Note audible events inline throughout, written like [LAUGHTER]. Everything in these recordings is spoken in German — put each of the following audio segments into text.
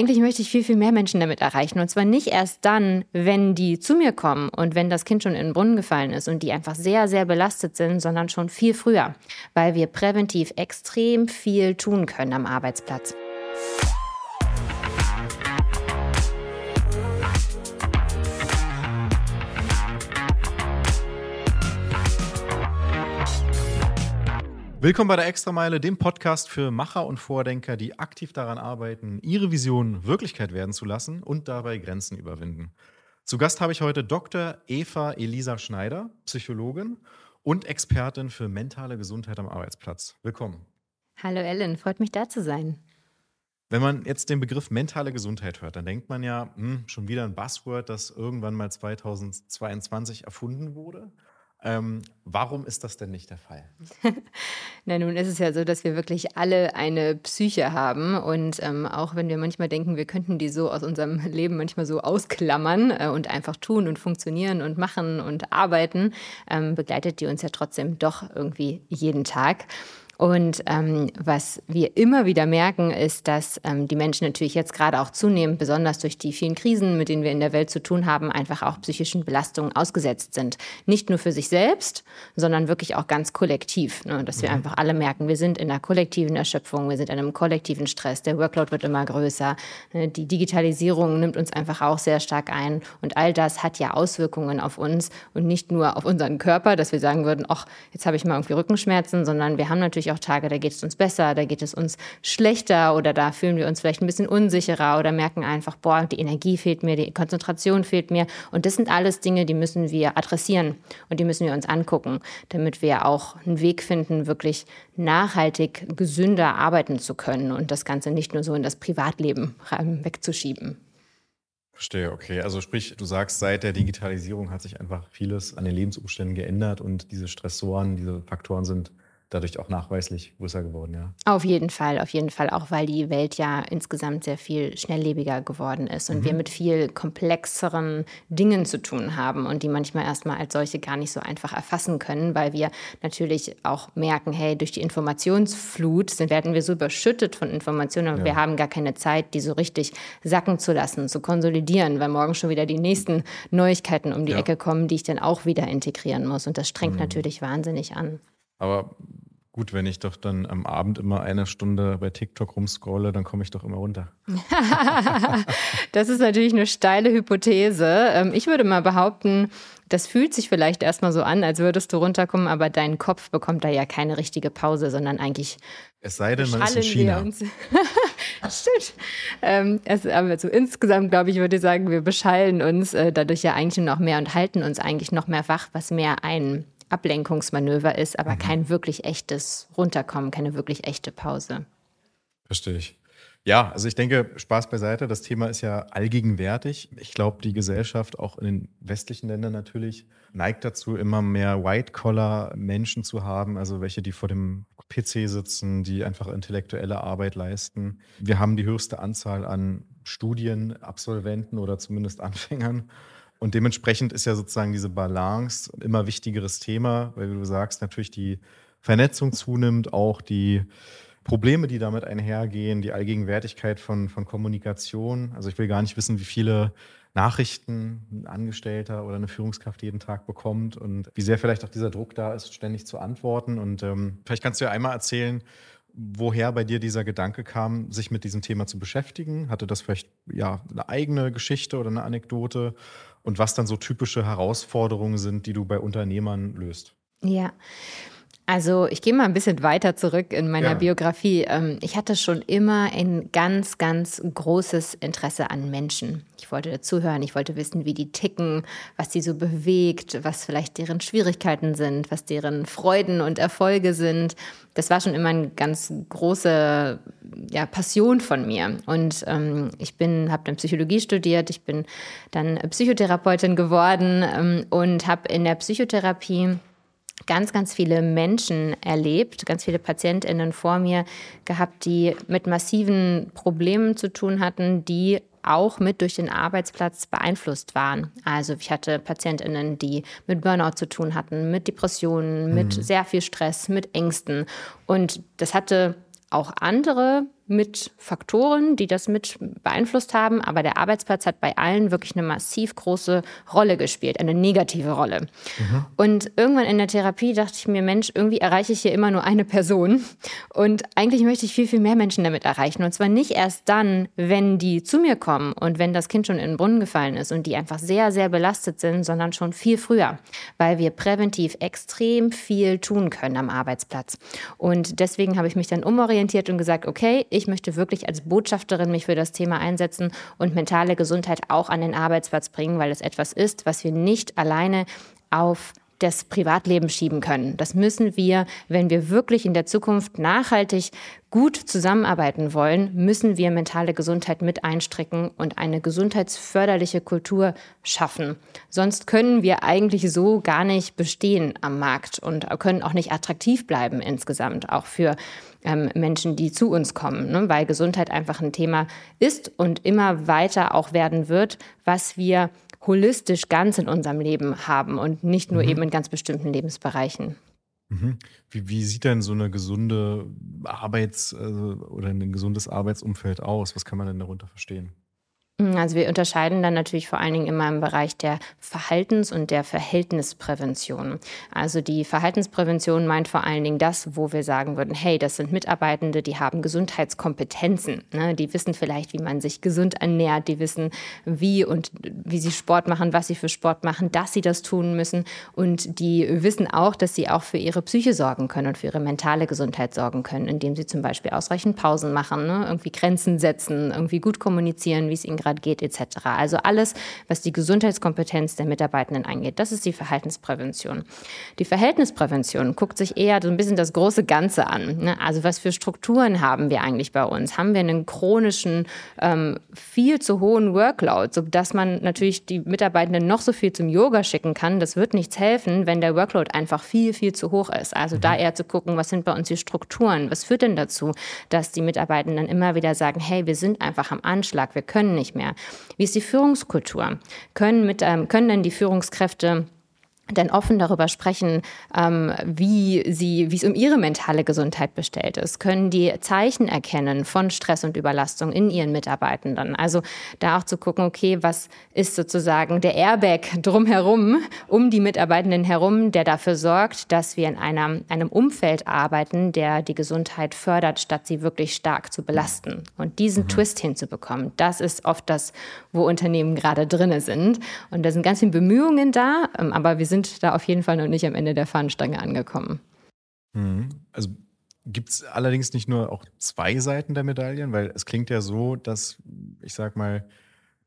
eigentlich möchte ich viel, viel mehr Menschen damit erreichen. Und zwar nicht erst dann, wenn die zu mir kommen und wenn das Kind schon in den Brunnen gefallen ist und die einfach sehr, sehr belastet sind, sondern schon viel früher, weil wir präventiv extrem viel tun können am Arbeitsplatz. Willkommen bei der Extrameile, dem Podcast für Macher und Vordenker, die aktiv daran arbeiten, ihre Vision Wirklichkeit werden zu lassen und dabei Grenzen überwinden. Zu Gast habe ich heute Dr. Eva Elisa Schneider, Psychologin und Expertin für mentale Gesundheit am Arbeitsplatz. Willkommen. Hallo Ellen, freut mich da zu sein. Wenn man jetzt den Begriff mentale Gesundheit hört, dann denkt man ja, hm, schon wieder ein Buzzword, das irgendwann mal 2022 erfunden wurde. Ähm, warum ist das denn nicht der Fall? [LAUGHS] Na nun ist es ja so, dass wir wirklich alle eine Psyche haben und ähm, auch wenn wir manchmal denken, wir könnten die so aus unserem [LAUGHS] Leben manchmal so ausklammern äh, und einfach tun und funktionieren und machen und arbeiten, ähm, begleitet die uns ja trotzdem doch irgendwie jeden Tag. Und ähm, was wir immer wieder merken, ist, dass ähm, die Menschen natürlich jetzt gerade auch zunehmend, besonders durch die vielen Krisen, mit denen wir in der Welt zu tun haben, einfach auch psychischen Belastungen ausgesetzt sind. Nicht nur für sich selbst, sondern wirklich auch ganz kollektiv. Ne? Dass wir mhm. einfach alle merken, wir sind in einer kollektiven Erschöpfung, wir sind in einem kollektiven Stress, der Workload wird immer größer, ne? die Digitalisierung nimmt uns einfach auch sehr stark ein. Und all das hat ja Auswirkungen auf uns und nicht nur auf unseren Körper, dass wir sagen würden, ach, jetzt habe ich mal irgendwie Rückenschmerzen, sondern wir haben natürlich auch Tage, da geht es uns besser, da geht es uns schlechter oder da fühlen wir uns vielleicht ein bisschen unsicherer oder merken einfach, boah, die Energie fehlt mir, die Konzentration fehlt mir. Und das sind alles Dinge, die müssen wir adressieren und die müssen wir uns angucken, damit wir auch einen Weg finden, wirklich nachhaltig gesünder arbeiten zu können und das Ganze nicht nur so in das Privatleben wegzuschieben. Verstehe, okay. Also sprich, du sagst, seit der Digitalisierung hat sich einfach vieles an den Lebensumständen geändert und diese Stressoren, diese Faktoren sind dadurch auch nachweislich größer geworden, ja. Auf jeden Fall, auf jeden Fall, auch weil die Welt ja insgesamt sehr viel schnelllebiger geworden ist und mhm. wir mit viel komplexeren Dingen zu tun haben und die manchmal erstmal als solche gar nicht so einfach erfassen können, weil wir natürlich auch merken, hey, durch die Informationsflut sind, werden wir so überschüttet von Informationen, aber ja. wir haben gar keine Zeit, die so richtig sacken zu lassen, zu konsolidieren, weil morgen schon wieder die nächsten Neuigkeiten um die ja. Ecke kommen, die ich dann auch wieder integrieren muss und das strengt mhm. natürlich wahnsinnig an. Aber gut, wenn ich doch dann am Abend immer eine Stunde bei TikTok rumscrolle, dann komme ich doch immer runter. [LAUGHS] das ist natürlich eine steile Hypothese. Ähm, ich würde mal behaupten, das fühlt sich vielleicht erstmal so an, als würdest du runterkommen, aber dein Kopf bekommt da ja keine richtige Pause, sondern eigentlich. Es sei denn, man ist in China. [LAUGHS] Stimmt. Ähm, es, aber so insgesamt, glaube ich, würde ich sagen, wir beschallen uns äh, dadurch ja eigentlich noch mehr und halten uns eigentlich noch mehr wach, was mehr ein Ablenkungsmanöver ist, aber mhm. kein wirklich echtes Runterkommen, keine wirklich echte Pause. Verstehe ich. Ja, also ich denke, Spaß beiseite, das Thema ist ja allgegenwärtig. Ich glaube, die Gesellschaft, auch in den westlichen Ländern natürlich, neigt dazu, immer mehr White-Collar-Menschen zu haben, also welche, die vor dem PC sitzen, die einfach intellektuelle Arbeit leisten. Wir haben die höchste Anzahl an Studienabsolventen oder zumindest Anfängern. Und dementsprechend ist ja sozusagen diese Balance ein immer wichtigeres Thema, weil du sagst, natürlich die Vernetzung zunimmt, auch die Probleme, die damit einhergehen, die Allgegenwärtigkeit von, von Kommunikation. Also ich will gar nicht wissen, wie viele Nachrichten ein Angestellter oder eine Führungskraft jeden Tag bekommt und wie sehr vielleicht auch dieser Druck da ist, ständig zu antworten. Und ähm, vielleicht kannst du ja einmal erzählen, woher bei dir dieser Gedanke kam, sich mit diesem Thema zu beschäftigen. Hatte das vielleicht ja eine eigene Geschichte oder eine Anekdote? Und was dann so typische Herausforderungen sind, die du bei Unternehmern löst. Ja. Also ich gehe mal ein bisschen weiter zurück in meiner ja. Biografie. Ähm, ich hatte schon immer ein ganz, ganz großes Interesse an Menschen. Ich wollte dazuhören, ich wollte wissen, wie die ticken, was sie so bewegt, was vielleicht deren Schwierigkeiten sind, was deren Freuden und Erfolge sind. Das war schon immer eine ganz große ja, Passion von mir. Und ähm, ich bin, habe dann Psychologie studiert, ich bin dann Psychotherapeutin geworden ähm, und habe in der Psychotherapie ganz, ganz viele Menschen erlebt, ganz viele PatientInnen vor mir gehabt, die mit massiven Problemen zu tun hatten, die auch mit durch den Arbeitsplatz beeinflusst waren. Also ich hatte PatientInnen, die mit Burnout zu tun hatten, mit Depressionen, mit mhm. sehr viel Stress, mit Ängsten. Und das hatte auch andere mit Faktoren, die das mit beeinflusst haben, aber der Arbeitsplatz hat bei allen wirklich eine massiv große Rolle gespielt, eine negative Rolle. Mhm. Und irgendwann in der Therapie dachte ich mir, Mensch, irgendwie erreiche ich hier immer nur eine Person und eigentlich möchte ich viel, viel mehr Menschen damit erreichen. Und zwar nicht erst dann, wenn die zu mir kommen und wenn das Kind schon in den Brunnen gefallen ist und die einfach sehr, sehr belastet sind, sondern schon viel früher, weil wir präventiv extrem viel tun können am Arbeitsplatz. Und deswegen habe ich mich dann umorientiert und gesagt, okay, ich möchte wirklich als Botschafterin mich für das Thema einsetzen und mentale Gesundheit auch an den Arbeitsplatz bringen, weil es etwas ist, was wir nicht alleine auf das Privatleben schieben können. Das müssen wir, wenn wir wirklich in der Zukunft nachhaltig gut zusammenarbeiten wollen, müssen wir mentale Gesundheit mit einstricken und eine gesundheitsförderliche Kultur schaffen. Sonst können wir eigentlich so gar nicht bestehen am Markt und können auch nicht attraktiv bleiben insgesamt, auch für ähm, Menschen, die zu uns kommen, ne? weil Gesundheit einfach ein Thema ist und immer weiter auch werden wird, was wir holistisch ganz in unserem Leben haben und nicht nur mhm. eben in ganz bestimmten Lebensbereichen. Mhm. Wie, wie, sieht denn so eine gesunde Arbeits- also, oder ein gesundes Arbeitsumfeld aus? Was kann man denn darunter verstehen? Hm, also wir unterscheiden dann natürlich vor allen Dingen immer im Bereich der Verhaltens- und der Verhältnisprävention. Also die Verhaltensprävention meint vor allen Dingen das, wo wir sagen würden, hey, das sind Mitarbeitende, die haben Gesundheitskompetenzen. Ne? Die wissen vielleicht, wie man sich gesund ernährt, die wissen, wie und wie sie Sport machen, was sie für Sport machen, dass sie das tun müssen. Und die wissen auch, dass sie auch für ihre Psyche sorgen können und für ihre mentale Gesundheit sorgen können, indem sie zum Beispiel ausreichend Pausen machen, ne? irgendwie Grenzen setzen, irgendwie gut kommunizieren, wie es ihnen gerade Grad geht etc. Also alles, was die Gesundheitskompetenz der Mitarbeitenden angeht. Das ist die Verhaltensprävention. Die Verhältnisprävention guckt sich eher so ein bisschen das große Ganze an. Ne? Also was für Strukturen haben wir eigentlich bei uns? Haben wir einen chronischen, ähm, viel zu hohen Workload, sodass man natürlich die Mitarbeitenden noch so viel zum Yoga schicken kann? Das wird nichts helfen, wenn der Workload einfach viel, viel zu hoch ist. Also mhm. da eher zu gucken, was sind bei uns die Strukturen? Was führt denn dazu, dass die Mitarbeitenden immer wieder sagen, hey, wir sind einfach am Anschlag, wir können nicht mehr mehr? Wie ist die Führungskultur? Können, mit, ähm, können denn die Führungskräfte denn offen darüber sprechen, ähm, wie sie, wie es um ihre mentale Gesundheit bestellt ist, können die Zeichen erkennen von Stress und Überlastung in ihren Mitarbeitenden. Also da auch zu gucken, okay, was ist sozusagen der Airbag [LAUGHS] drumherum, um die Mitarbeitenden herum, der dafür sorgt, dass wir in einer, einem Umfeld arbeiten, der die Gesundheit fördert, statt sie wirklich stark zu belasten. Und diesen mhm. Twist hinzubekommen, das ist oft das, wo Unternehmen gerade drinne sind. Und da sind ganz viele Bemühungen da, ähm, aber wir sind sind da auf jeden Fall noch nicht am Ende der Fahnenstange angekommen. Mhm. Also gibt es allerdings nicht nur auch zwei Seiten der Medaillen, weil es klingt ja so, dass, ich sag mal,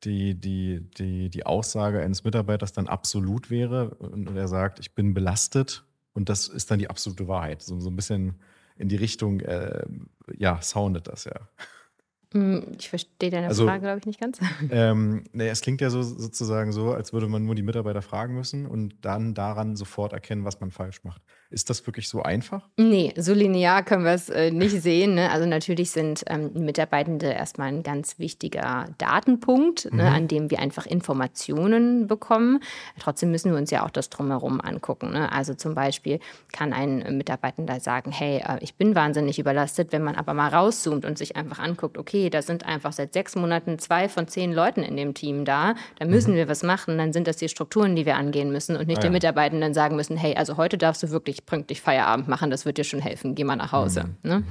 die, die, die, die Aussage eines Mitarbeiters dann absolut wäre und er sagt, ich bin belastet und das ist dann die absolute Wahrheit. So, so ein bisschen in die Richtung, äh, ja, soundet das ja. Hm, ich verstehe deine also, Frage, glaube ich, nicht ganz. [LAUGHS] Ähm, nee, es klingt ja so, sozusagen so, als würde man nur die Mitarbeiter fragen müssen und dann daran sofort erkennen, was man falsch macht. Ist das wirklich so einfach? Nee, so linear können wir es äh, nicht sehen. Ne? Also natürlich sind ähm, Mitarbeitende erstmal ein ganz wichtiger Datenpunkt, ne, mhm. ne, an dem wir einfach Informationen bekommen. Trotzdem müssen wir uns ja auch das drumherum angucken. Ne? Also zum Beispiel kann ein Mitarbeitender sagen, hey, äh, ich bin wahnsinnig überlastet, wenn man aber mal rauszoomt und sich einfach anguckt, okay, da sind einfach seit sechs Monaten zwei von zehn Leuten in dem Team da, da müssen mhm. wir was machen, dann sind das die Strukturen, die wir angehen müssen und nicht ah, ja. den Mitarbeitenden sagen müssen, hey, also heute darfst du wirklich pünktlich Feierabend machen, das wird dir schon helfen, geh mal nach Hause. Mhm. Ne?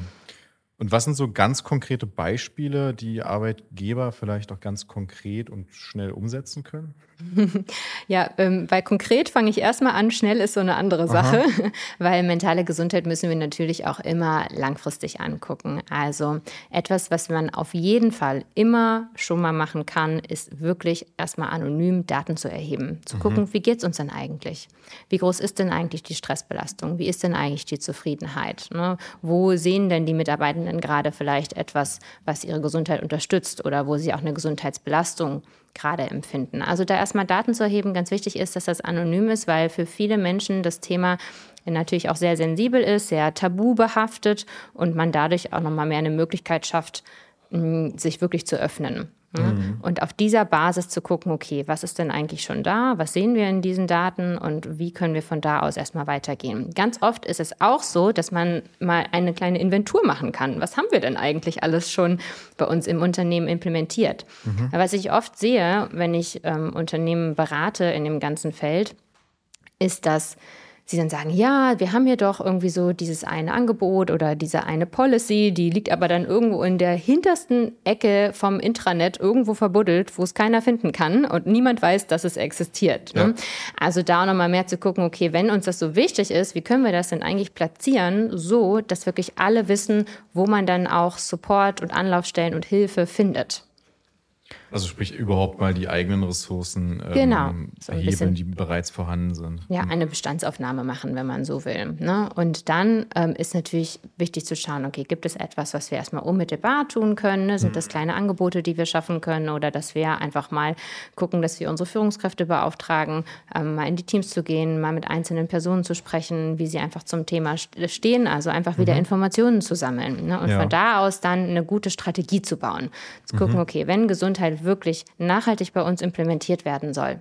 Und was sind so ganz konkrete Beispiele, die Arbeitgeber vielleicht auch ganz konkret und schnell umsetzen können? [LAUGHS] Ja, ähm, bei konkret fange ich erstmal an. Schnell ist so eine andere Sache, Aha. [LAUGHS] weil mentale Gesundheit müssen wir natürlich auch immer langfristig angucken. Also etwas, was man auf jeden Fall immer schon mal machen kann, ist wirklich erstmal anonym Daten zu erheben. Zu mhm. gucken, wie geht es uns denn eigentlich? Wie groß ist denn eigentlich die Stressbelastung? Wie ist denn eigentlich die Zufriedenheit? Ne? Wo sehen denn die Mitarbeitenden denn gerade vielleicht etwas, was ihre Gesundheit unterstützt oder wo sie auch eine Gesundheitsbelastung gerade empfinden. Also da erstmal Daten zu erheben, ganz wichtig ist, dass das anonym ist, weil für viele Menschen das Thema natürlich auch sehr sensibel ist, sehr tabu behaftet und man dadurch auch nochmal mehr eine Möglichkeit schafft, sich wirklich zu öffnen. Mhm. Und auf dieser Basis zu gucken, okay, was ist denn eigentlich schon da? Was sehen wir in diesen Daten und wie können wir von da aus erstmal weitergehen? Ganz oft ist es auch so, dass man mal eine kleine Inventur machen kann. Was haben wir denn eigentlich alles schon bei uns im Unternehmen implementiert? Mhm. Was ich oft sehe, wenn ich ähm, Unternehmen berate in dem ganzen Feld, ist, dass sie dann sagen, ja, wir haben hier doch irgendwie so dieses eine Angebot oder diese eine Policy, die liegt aber dann irgendwo in der hintersten Ecke vom Intranet irgendwo verbuddelt, wo es keiner finden kann und niemand weiß, dass es existiert. Ne? Ja. Also da nochmal mehr zu gucken, okay, wenn uns das so wichtig ist, wie können wir das denn eigentlich platzieren, so dass wirklich alle wissen, wo man dann auch Support und Anlaufstellen und Hilfe findet. Also sprich überhaupt mal die eigenen Ressourcen ähm, genau, so erhebeln, die bereits vorhanden sind. Ja, eine Bestandsaufnahme machen, wenn man so will. Ne? Und dann ähm, ist natürlich wichtig zu schauen, okay, gibt es etwas, was wir erstmal unmittelbar tun können? Ne? Sind mhm. das kleine Angebote, die wir schaffen können? Oder dass wir einfach mal gucken, dass wir unsere Führungskräfte beauftragen, ähm, mal in die Teams zu gehen, mal mit einzelnen Personen zu sprechen, wie sie einfach zum Thema stehen, also einfach wieder mhm. Informationen zu sammeln. Ne? Und ja. von da aus dann eine gute Strategie zu bauen. Zu gucken, mhm. okay, wenn Gesundheit wirklich nachhaltig bei uns implementiert werden soll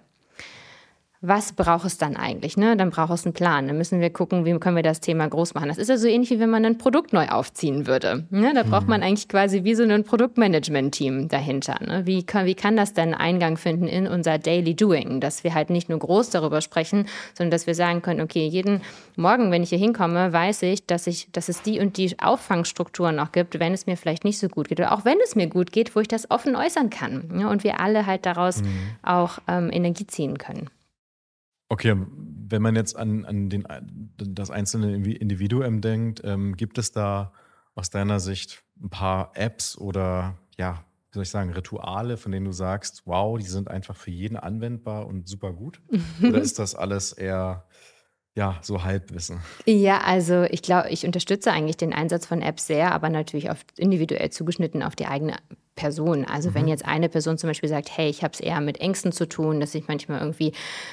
was braucht es dann eigentlich? Ne? Dann braucht es einen Plan. Dann müssen wir gucken, wie können wir das Thema groß machen. Das ist ja so ähnlich, wie wenn man ein Produkt neu aufziehen würde. Ne? Da braucht man eigentlich quasi wie so ein Produktmanagement-Team dahinter. Ne? Wie, kann, wie kann das denn Eingang finden in unser Daily Doing? Dass wir halt nicht nur groß darüber sprechen, sondern dass wir sagen können, okay, jeden Morgen, wenn ich hier hinkomme, weiß ich, dass, ich, dass es die und die Auffangstrukturen noch gibt, wenn es mir vielleicht nicht so gut geht. Oder auch wenn es mir gut geht, wo ich das offen äußern kann. Ne? Und wir alle halt daraus mhm. auch ähm, Energie ziehen können. Okay, wenn man jetzt an, an den, das einzelne Individuum denkt, ähm, gibt es da aus deiner Sicht ein paar Apps oder ja, wie soll ich sagen, Rituale, von denen du sagst, wow, die sind einfach für jeden anwendbar und super gut? [LAUGHS] Oder ist das alles eher ja, so Halbwissen. Ja, also ich glaube, ich unterstütze eigentlich den Einsatz von Apps sehr, aber natürlich auf, individuell zugeschnitten auf die eigene Person. Also mhm. wenn jetzt eine Person zum Beispiel sagt, hey, ich habe es eher mit Ängsten zu tun, dass ich manchmal irgendwie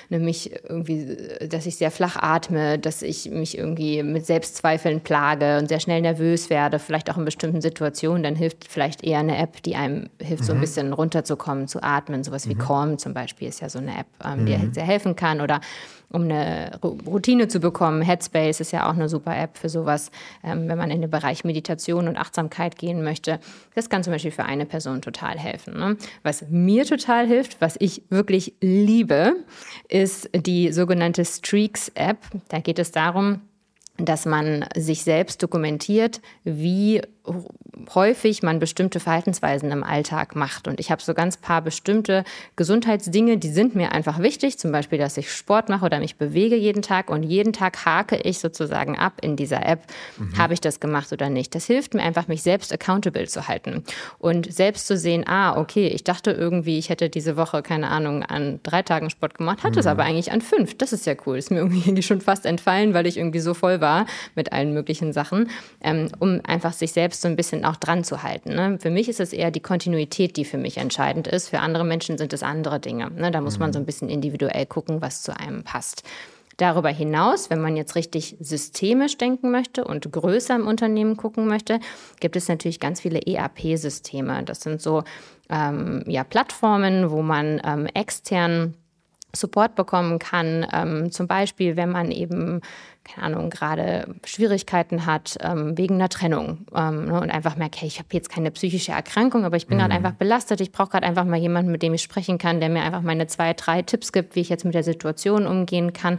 nämlich irgendwie, dass ich sehr flach atme, dass ich mich irgendwie mit Selbstzweifeln plage und sehr schnell nervös werde, vielleicht auch in bestimmten Situationen, dann hilft vielleicht eher eine App, die einem hilft, mhm. so ein mhm. bisschen runterzukommen, zu atmen. Sowas wie mhm. Calm zum Beispiel ist ja so eine App, ähm, die mhm. sehr helfen kann. Oder um eine Routine zu bekommen. Headspace ist ja auch eine super App für sowas, ähm, wenn man in den Bereich Meditation und Achtsamkeit gehen möchte. Das kann zum Beispiel für eine Person total helfen. Ne? Was mir total hilft, was ich wirklich liebe, ist die sogenannte Streaks-App. Da geht es darum, dass man sich selbst dokumentiert, wie häufig man bestimmte Verhaltensweisen im Alltag macht. Und ich habe so ganz paar bestimmte Gesundheitsdinge, die sind mir einfach wichtig. Zum Beispiel, dass ich Sport mache oder mich bewege jeden Tag. Und jeden Tag hake ich sozusagen ab in dieser App, mhm. habe ich das gemacht oder nicht. Das hilft mir einfach, mich selbst accountable zu halten. Und selbst zu sehen, ah, okay, ich dachte irgendwie, ich hätte diese Woche, keine Ahnung, an drei Tagen Sport gemacht, hatte mhm. es aber eigentlich an fünf. Das ist ja cool. Ist mir irgendwie [LAUGHS] schon fast entfallen, weil ich irgendwie so voll war mit allen möglichen Sachen, ähm, um einfach sich selbst so ein bisschen auch dran zu halten. Ne? Für mich ist es eher die Kontinuität, die für mich entscheidend ist. Für andere Menschen sind es andere Dinge. Ne? Da muss mhm. man so ein bisschen individuell gucken, was zu einem passt. Darüber hinaus, wenn man jetzt richtig systemisch denken möchte und größer im Unternehmen gucken möchte, gibt es natürlich ganz viele ERP-Systeme. Das sind so ähm, ja, Plattformen, wo man ähm, extern Support bekommen kann. Ähm, zum Beispiel, wenn man eben keine Ahnung, gerade Schwierigkeiten hat ähm, wegen einer Trennung ähm, ne, und einfach merkt, hey, ich habe jetzt keine psychische Erkrankung, aber ich bin mhm. gerade einfach belastet. Ich brauche gerade einfach mal jemanden, mit dem ich sprechen kann, der mir einfach meine zwei, drei Tipps gibt, wie ich jetzt mit der Situation umgehen kann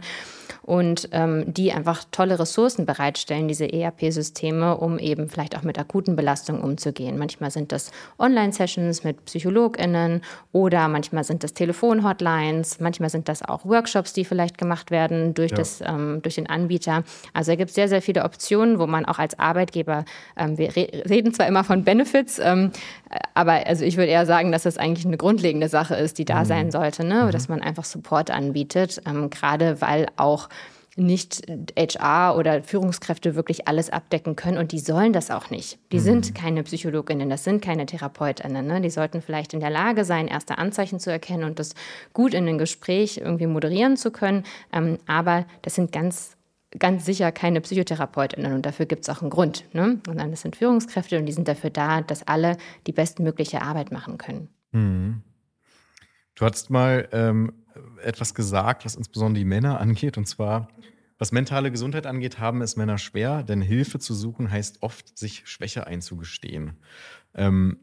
und ähm, die einfach tolle Ressourcen bereitstellen, diese ERP-Systeme, um eben vielleicht auch mit akuten Belastungen umzugehen. Manchmal sind das Online-Sessions mit PsychologInnen oder manchmal sind das Telefon-Hotlines, manchmal sind das auch Workshops, die vielleicht gemacht werden durch, ja. das, ähm, durch den Anbieter. Also da gibt es sehr, sehr viele Optionen, wo man auch als Arbeitgeber, ähm, wir re reden zwar immer von Benefits, ähm, aber also ich würde eher sagen, dass das eigentlich eine grundlegende Sache ist, die da mhm. sein sollte, ne? Mhm. dass man einfach Support anbietet, ähm, gerade weil auch nicht HR oder Führungskräfte wirklich alles abdecken können und die sollen das auch nicht. Die mhm. sind keine Psychologinnen, das sind keine Therapeutinnen. Ne? Die sollten vielleicht in der Lage sein, erste Anzeichen zu erkennen und das gut in ein Gespräch irgendwie moderieren zu können. Ähm, aber das sind ganz ganz sicher keine Psychotherapeutinnen und dafür gibt es auch einen Grund. Ne? Und dann das sind Führungskräfte und die sind dafür da, dass alle die bestmögliche Arbeit machen können. Mhm. Du hattest mal ähm, etwas gesagt, was insbesondere die Männer [LAUGHS] angeht, und zwar, was mentale Gesundheit angeht, haben es Männer schwer, denn Hilfe zu suchen heißt oft, sich Schwäche einzugestehen. Ähm,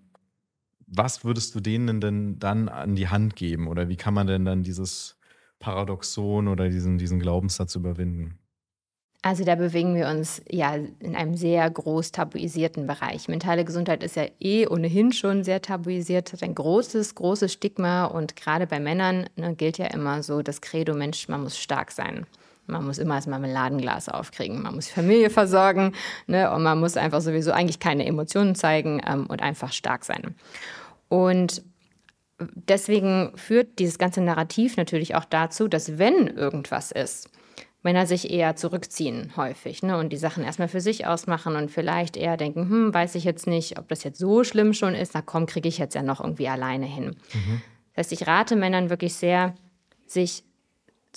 was würdest du denen denn dann an die Hand geben? Oder wie kann man denn dann dieses Paradoxon oder diesen, diesen Glaubenssatz überwinden? Also da bewegen wir uns ja in einem sehr groß tabuisierten Bereich. Mentale Gesundheit ist ja eh ohnehin schon sehr tabuisiert, hat ein großes, großes Stigma und gerade bei Männern ne, gilt ja immer so das Credo, Mensch, man muss stark sein. Man muss immer das Marmeladenglas aufkriegen, man muss Familie versorgen ne, und man muss einfach sowieso eigentlich keine Emotionen zeigen ähm, und einfach stark sein. Und deswegen führt dieses ganze Narrativ natürlich auch dazu, dass wenn irgendwas ist, Männer sich eher zurückziehen häufig ne, und die Sachen erstmal für sich ausmachen und vielleicht eher denken, hm, weiß ich jetzt nicht, ob das jetzt so schlimm schon ist, na komm, kriege ich jetzt ja noch irgendwie alleine hin. Mhm. Das heißt, ich rate Männern wirklich sehr, sich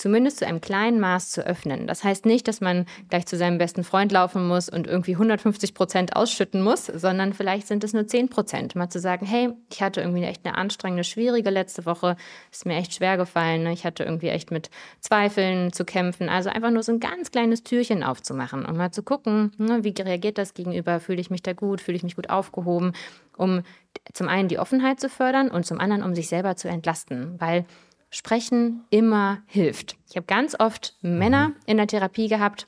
zumindest zu einem kleinen Maß zu öffnen. Das heißt nicht, dass man gleich zu seinem besten Freund laufen muss und irgendwie 150 Prozent ausschütten muss, sondern vielleicht sind es nur 10 Prozent. Mal zu sagen, hey, ich hatte irgendwie echt eine anstrengende, schwierige letzte Woche, ist mir echt schwer gefallen, ne? ich hatte irgendwie echt mit Zweifeln zu kämpfen. Also einfach nur so ein ganz kleines Türchen aufzumachen und mal zu gucken, ne, wie reagiert das gegenüber, fühle ich mich da gut, fühle ich mich gut aufgehoben, um zum einen die Offenheit zu fördern und zum anderen, um sich selber zu entlasten, weil Sprechen immer hilft. Ich habe ganz oft Männer in der Therapie gehabt,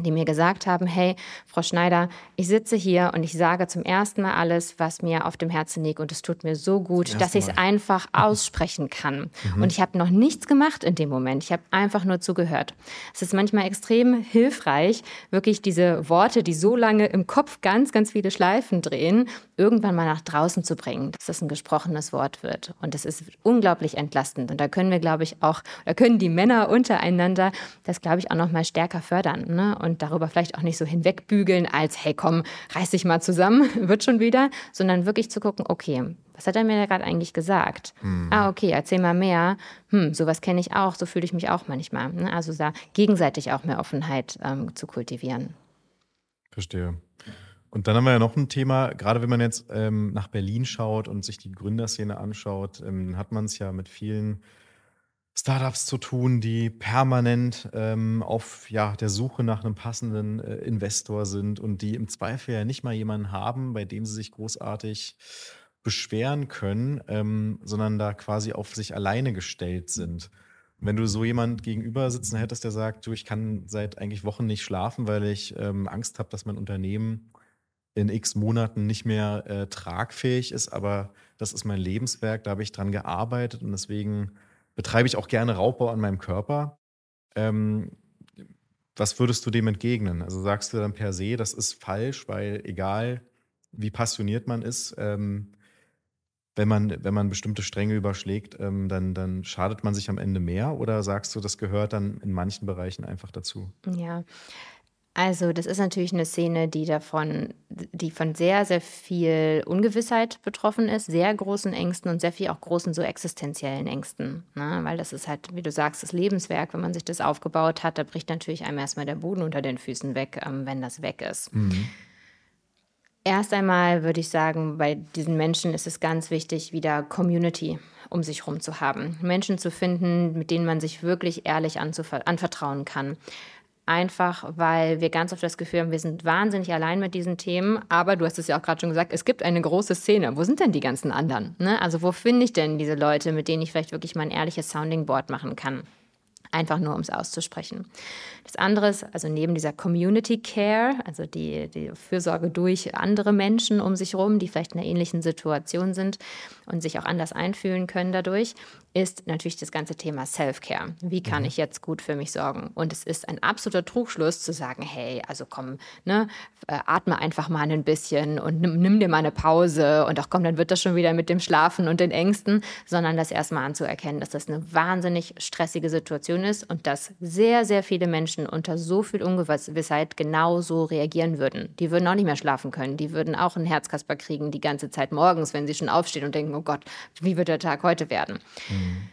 die mir gesagt haben, hey, Frau Schneider, ich sitze hier und ich sage zum ersten Mal alles, was mir auf dem Herzen liegt und es tut mir so gut, dass ich es einfach aussprechen kann. Mhm. Und ich habe noch nichts gemacht in dem Moment. Ich habe einfach nur zugehört. Es ist manchmal extrem hilfreich, wirklich diese Worte, die so lange im Kopf ganz, ganz viele Schleifen drehen, irgendwann mal nach draußen zu bringen, dass das ein gesprochenes Wort wird. Und das ist unglaublich entlastend. Und da können wir, glaube ich, auch, da können die Männer untereinander das, glaube ich, auch noch mal stärker fördern. Ne? Und darüber vielleicht auch nicht so hinwegbügeln als, hey komm, reiß dich mal zusammen, [LAUGHS] wird schon wieder, sondern wirklich zu gucken, okay, was hat er mir da gerade eigentlich gesagt? Mhm. Ah, okay, erzähl mal mehr. Hm, sowas kenne ich auch, so fühle ich mich auch manchmal. Ne? Also da gegenseitig auch mehr Offenheit ähm, zu kultivieren. Verstehe. Und dann haben wir ja noch ein Thema, gerade wenn man jetzt ähm, nach Berlin schaut und sich die Gründerszene anschaut, ähm, hat man es ja mit vielen Startups zu tun, die permanent ähm, auf ja, der Suche nach einem passenden äh, Investor sind und die im Zweifel ja nicht mal jemanden haben, bei dem sie sich großartig beschweren können, ähm, sondern da quasi auf sich alleine gestellt sind. wenn du so jemand gegenüber sitzen hättest, der sagt, du, ich kann seit eigentlich Wochen nicht schlafen, weil ich ähm, Angst habe, dass mein Unternehmen in x Monaten nicht mehr äh, tragfähig ist, aber das ist mein Lebenswerk, da habe ich dran gearbeitet und deswegen betreibe ich auch gerne Raubbau an meinem Körper. Ähm, was würdest du dem entgegnen? Also sagst du dann per se, das ist falsch, weil egal wie passioniert man ist, ähm, wenn man, wenn man bestimmte Stränge überschlägt, ähm, dann, dann schadet man sich am Ende mehr? Oder sagst du, das gehört dann in manchen Bereichen einfach dazu? Ja, also, das ist natürlich eine Szene, die davon die von sehr, sehr viel Ungewissheit betroffen ist, sehr großen Ängsten und sehr viel auch großen so existenziellen Ängsten, ne? Weil das ist halt, wie du sagst, das Lebenswerk. Wenn man sich das aufgebaut hat, da bricht natürlich einem erstmal der Boden unter den Füßen weg, ähm, wenn das weg ist. Mhm. Erst einmal würde ich sagen, bei diesen Menschen ist es ganz wichtig, wieder Community um sich herum zu haben. Menschen zu finden, mit denen man sich wirklich ehrlich anvertrauen kann einfach weil wir ganz oft das Gefühl haben, wir sind wahnsinnig allein mit diesen Themen. Aber du hast es ja auch gerade schon gesagt, es gibt eine große Szene. Wo sind denn die ganzen anderen? Ne? Also wo finde ich denn diese Leute, mit denen ich vielleicht wirklich mal ein ehrliches Sounding Board machen kann? Einfach nur, um es auszusprechen. Das andere ist, also neben dieser Community Care, also die, die Fürsorge durch andere Menschen um sich herum, die vielleicht in einer ähnlichen Situation sind und sich auch anders einfühlen können dadurch, ist natürlich das ganze Thema Self-Care. Wie kann mhm. ich jetzt gut für mich sorgen? Und es ist ein absoluter Trugschluss zu sagen, hey, also komm, ne, äh, atme einfach mal ein bisschen und nimm, nimm, dir mal eine Pause und auch komm, dann wird das schon wieder mit dem Schlafen und den Ängsten, sondern das erstmal anzuerkennen, dass das eine wahnsinnig stressige Situation ist und dass sehr, sehr viele Menschen unter so viel Ungewissheit genau so reagieren würden. Die würden auch nicht mehr schlafen können, die würden auch einen Herzkasper kriegen die ganze Zeit morgens, wenn sie schon aufstehen und denken, oh Gott, wie wird der Tag heute werden? Mhm.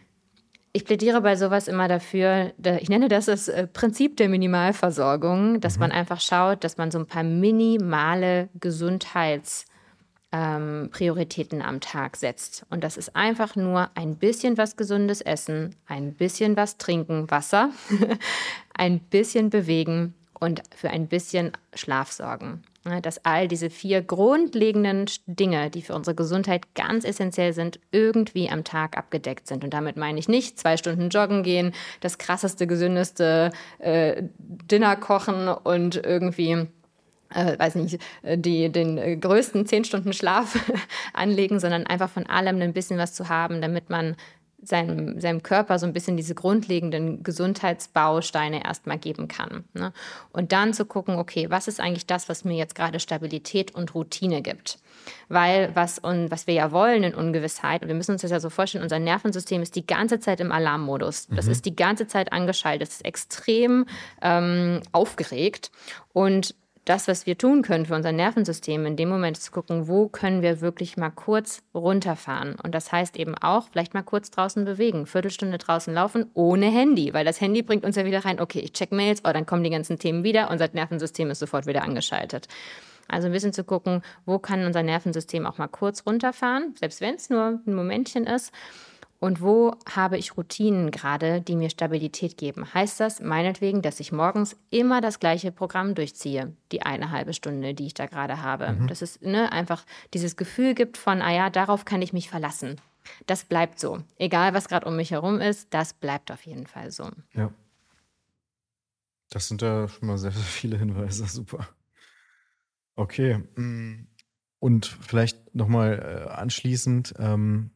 Ich plädiere bei sowas immer dafür, ich nenne das das äh, Prinzip der Minimalversorgung, dass mhm. man einfach schaut, dass man so ein paar minimale Gesundheits- ähm, Prioritäten am Tag setzt. Und das ist einfach nur ein bisschen was Gesundes essen, ein bisschen was trinken, Wasser, [LAUGHS] ein bisschen bewegen und für ein bisschen Schlaf sorgen. Dass all diese vier grundlegenden Dinge, die für unsere Gesundheit ganz essentiell sind, irgendwie am Tag abgedeckt sind. Und damit meine ich nicht zwei Stunden joggen gehen, das krasseste, gesündeste äh, Dinner kochen und irgendwie äh, weiß nicht, äh, die, den äh, größten zehn Stunden Schlaf [LAUGHS] anlegen, sondern einfach von allem ein bisschen was zu haben, damit man seinem, seinem Körper so ein bisschen diese grundlegenden Gesundheitsbausteine erstmal geben kann. Ne? Und dann zu gucken, okay, was ist eigentlich das, was mir jetzt gerade Stabilität und Routine gibt? Weil was, und was wir ja wollen in Ungewissheit, und wir müssen uns das ja so vorstellen, unser Nervensystem ist die ganze Zeit im Alarmmodus. Das mhm. ist die ganze Zeit angeschaltet, das ist extrem ähm, aufgeregt. Und das, was wir tun können für unser Nervensystem, in dem Moment zu gucken, wo können wir wirklich mal kurz runterfahren. Und das heißt eben auch, vielleicht mal kurz draußen bewegen, Viertelstunde draußen laufen, ohne Handy, weil das Handy bringt uns ja wieder rein, okay, ich check Mails, oh, dann kommen die ganzen Themen wieder, unser Nervensystem ist sofort wieder angeschaltet. Also ein bisschen zu gucken, wo kann unser Nervensystem auch mal kurz runterfahren, selbst wenn es nur ein Momentchen ist und wo habe ich Routinen gerade, die mir Stabilität geben? Heißt das meinetwegen, dass ich morgens immer das gleiche Programm durchziehe, die eine halbe Stunde, die ich da gerade habe? Mhm. Dass es ne, einfach dieses Gefühl gibt von, ah ja, darauf kann ich mich verlassen. Das bleibt so. Egal, was gerade um mich herum ist, das bleibt auf jeden Fall so. Ja. Das sind ja schon mal sehr, sehr viele Hinweise. [LAUGHS] Super. Okay. Mm. Und vielleicht nochmal äh, anschließend, ähm,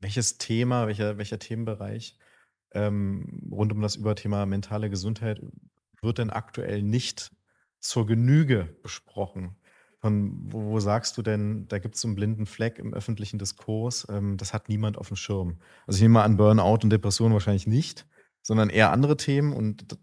welches Thema, welcher, welcher Themenbereich ähm, rund um das Überthema mentale Gesundheit wird denn aktuell nicht zur Genüge besprochen? Von wo, wo sagst du denn, da gibt es so einen blinden Fleck im öffentlichen Diskurs, ähm, das hat niemand auf dem Schirm. Also ich nehme mal an, Burnout und Depression wahrscheinlich nicht, sondern eher andere Themen und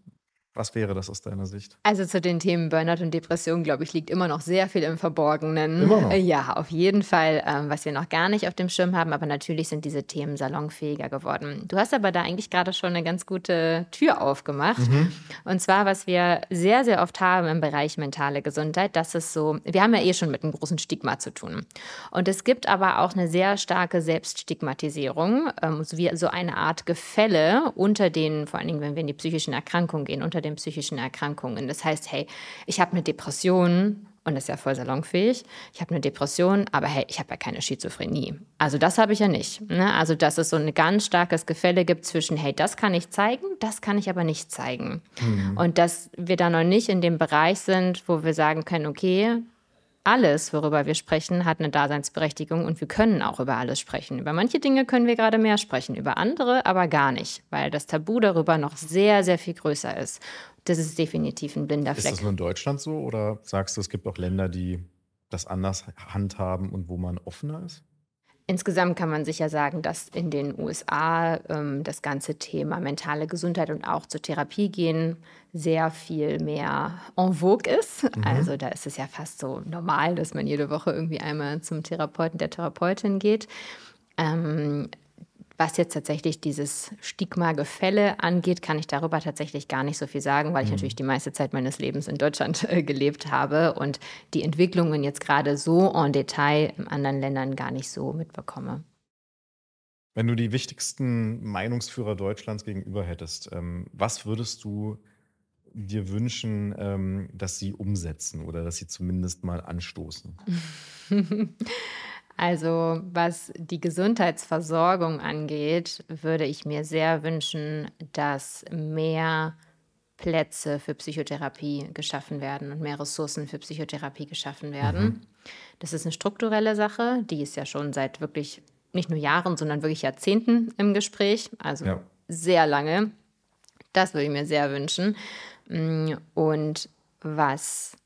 was wäre das aus deiner Sicht? Also zu den Themen Burnout und Depression, glaube ich, liegt immer noch sehr viel im Verborgenen. Immer noch. Ja, auf jeden Fall, ähm, was wir noch gar nicht auf dem Schirm haben, aber natürlich sind diese Themen salonfähiger geworden. Du hast aber da eigentlich gerade schon eine ganz gute Tür aufgemacht. Mhm. Und zwar, was wir sehr, sehr oft haben im Bereich mentale Gesundheit, das ist so, wir haben ja eh schon mit einem großen Stigma zu tun. Und es gibt aber auch eine sehr starke Selbststigmatisierung, ähm, wie so eine Art Gefälle unter den, vor allen Dingen, wenn wir in die psychischen Erkrankungen gehen, unter den den psychischen Erkrankungen. Das heißt, hey, ich habe eine Depression und das ist ja voll salonfähig. Ich habe eine Depression, aber hey, ich habe ja keine Schizophrenie. Also das habe ich ja nicht. Ne? Also dass es so ein ganz starkes Gefälle gibt zwischen, hey, das kann ich zeigen, das kann ich aber nicht zeigen. Mhm. Und dass wir da noch nicht in dem Bereich sind, wo wir sagen können, okay, alles, worüber wir sprechen, hat eine Daseinsberechtigung und wir können auch über alles sprechen. Über manche Dinge können wir gerade mehr sprechen, über andere aber gar nicht, weil das Tabu darüber noch sehr, sehr viel größer ist. Das ist definitiv ein blinder Fleck. Ist das nur in Deutschland so oder sagst du, es gibt auch Länder, die das anders handhaben und wo man offener ist? Insgesamt kann man sicher sagen, dass in den USA ähm, das ganze Thema mentale Gesundheit und auch zur Therapie gehen sehr viel mehr en vogue ist. Mhm. Also da ist es ja fast so normal, dass man jede Woche irgendwie einmal zum Therapeuten, der Therapeutin geht. Ähm, was jetzt tatsächlich dieses Stigma-Gefälle angeht, kann ich darüber tatsächlich gar nicht so viel sagen, weil ich mhm. natürlich die meiste Zeit meines Lebens in Deutschland äh, gelebt habe und die Entwicklungen jetzt gerade so en Detail in anderen Ländern gar nicht so mitbekomme. Wenn du die wichtigsten Meinungsführer Deutschlands gegenüber hättest, ähm, was würdest du dir wünschen, ähm, dass sie umsetzen oder dass sie zumindest mal anstoßen? [LAUGHS] Also was die Gesundheitsversorgung angeht, würde ich mir sehr wünschen, dass mehr Plätze für Psychotherapie geschaffen werden und mehr Ressourcen für Psychotherapie geschaffen werden. Mhm. Das ist eine strukturelle Sache, die ist ja schon seit wirklich nicht nur Jahren, sondern wirklich Jahrzehnten im Gespräch, also ja. sehr lange. Das würde ich mir sehr wünschen. Mm, und was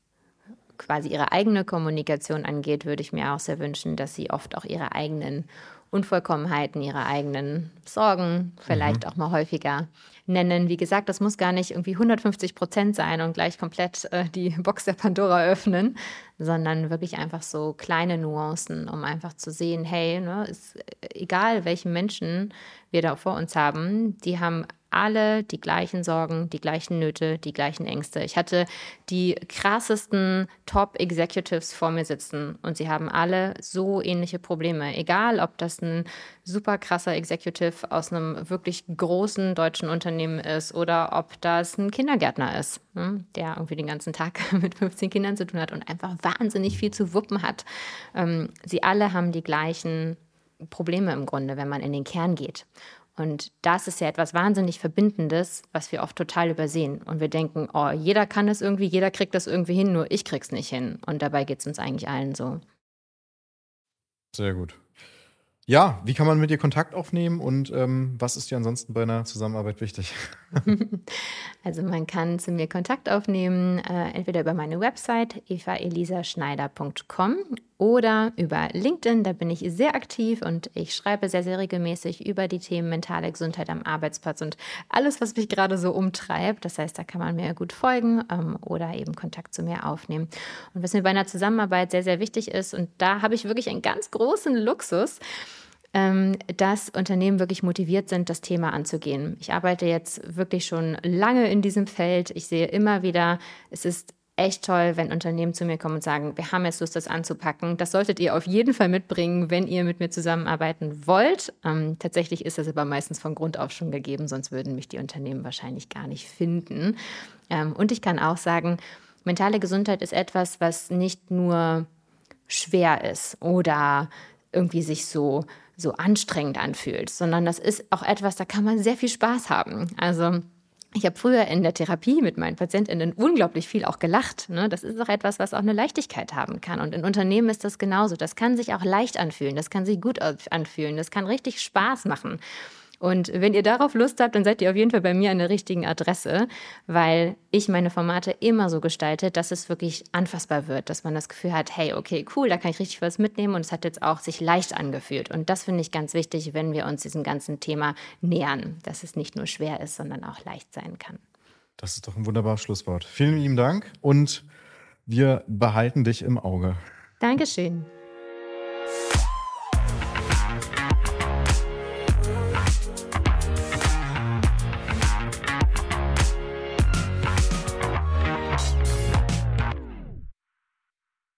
quasi ihre eigene Kommunikation angeht, würde ich mir auch sehr wünschen, dass sie oft auch ihre eigenen Unvollkommenheiten, ihre eigenen Sorgen vielleicht mhm. auch mal häufiger nennen. Wie gesagt, das muss gar nicht irgendwie 150 Prozent sein und gleich komplett äh, die [LAUGHS] Box der Pandora öffnen, sondern wirklich einfach so kleine Nuancen, um einfach zu sehen, hey, ne, ist egal welchen Menschen wir da vor uns haben, die haben alle die gleichen Sorgen, die gleichen Nöte, die gleichen Ängste. Ich hatte die krassesten Top-Executives vor mir sitzen und sie haben alle so ähnliche Probleme. Egal, ob das ein super krasser Executive aus einem wirklich großen deutschen Unternehmen ist oder ob das ein Kindergärtner ist, ne, der irgendwie den ganzen Tag [LAUGHS] mit 15 Kindern zu tun hat und einfach wahnsinnig viel zu wuppen hat. Ähm, sie alle haben die gleichen Probleme im Grunde, wenn man in den Kern geht. Und das ist ja etwas wahnsinnig Verbindendes, was wir oft total übersehen. Und wir denken, oh, jeder kann das irgendwie, jeder kriegt das irgendwie hin, nur ich krieg's nicht hin. Und dabei geht es uns eigentlich allen so. Sehr gut. Ja, wie kann man mit dir Kontakt aufnehmen und ähm, was ist dir ansonsten bei einer Zusammenarbeit wichtig? [LAUGHS] also man kann zu mir Kontakt aufnehmen, äh, entweder über meine Website evaelisaschneider.com oder über LinkedIn, da bin ich sehr aktiv und ich schreibe sehr, sehr regelmäßig über die Themen mentale Gesundheit am Arbeitsplatz und alles, was mich gerade so umtreibt. Das heißt, da kann man mir gut folgen ähm, oder eben Kontakt zu mir aufnehmen. Und was mir bei einer Zusammenarbeit sehr, sehr wichtig ist, und da habe ich wirklich einen ganz großen Luxus, ähm, dass Unternehmen wirklich motiviert sind, das Thema anzugehen. Ich arbeite jetzt wirklich schon lange in diesem Feld. Ich sehe immer wieder, es ist echt toll, wenn Unternehmen zu mir kommen und sagen, wir haben jetzt Lust, das anzupacken. Das solltet ihr auf jeden Fall mitbringen, wenn ihr mit mir zusammenarbeiten wollt. Ähm, tatsächlich ist das aber meistens von Grund auf schon gegeben, sonst würden mich die Unternehmen wahrscheinlich gar nicht finden. Ähm, und ich kann auch sagen, mentale Gesundheit ist etwas, was nicht nur schwer ist oder irgendwie sich so so anstrengend anfühlt, sondern das ist auch etwas, da kann man sehr viel Spaß haben. Also ich habe früher in der Therapie mit meinen Patientinnen unglaublich viel auch gelacht. Ne? Das ist auch etwas, was auch eine Leichtigkeit haben kann. Und in Unternehmen ist das genauso. Das kann sich auch leicht anfühlen, das kann sich gut anfühlen, das kann richtig Spaß machen. Und wenn ihr darauf Lust habt, dann seid ihr auf jeden Fall bei mir an der richtigen Adresse, weil ich meine Formate immer so gestalte, dass es wirklich anfassbar wird, dass man das Gefühl hat, hey, okay, cool, da kann ich richtig was mitnehmen und es hat jetzt auch sich leicht angefühlt. Und das finde ich ganz wichtig, wenn wir uns diesem ganzen Thema nähern, dass es nicht nur schwer ist, sondern auch leicht sein kann. Das ist doch ein wunderbares Schlusswort. Vielen lieben Dank und wir behalten dich im Auge. Dankeschön.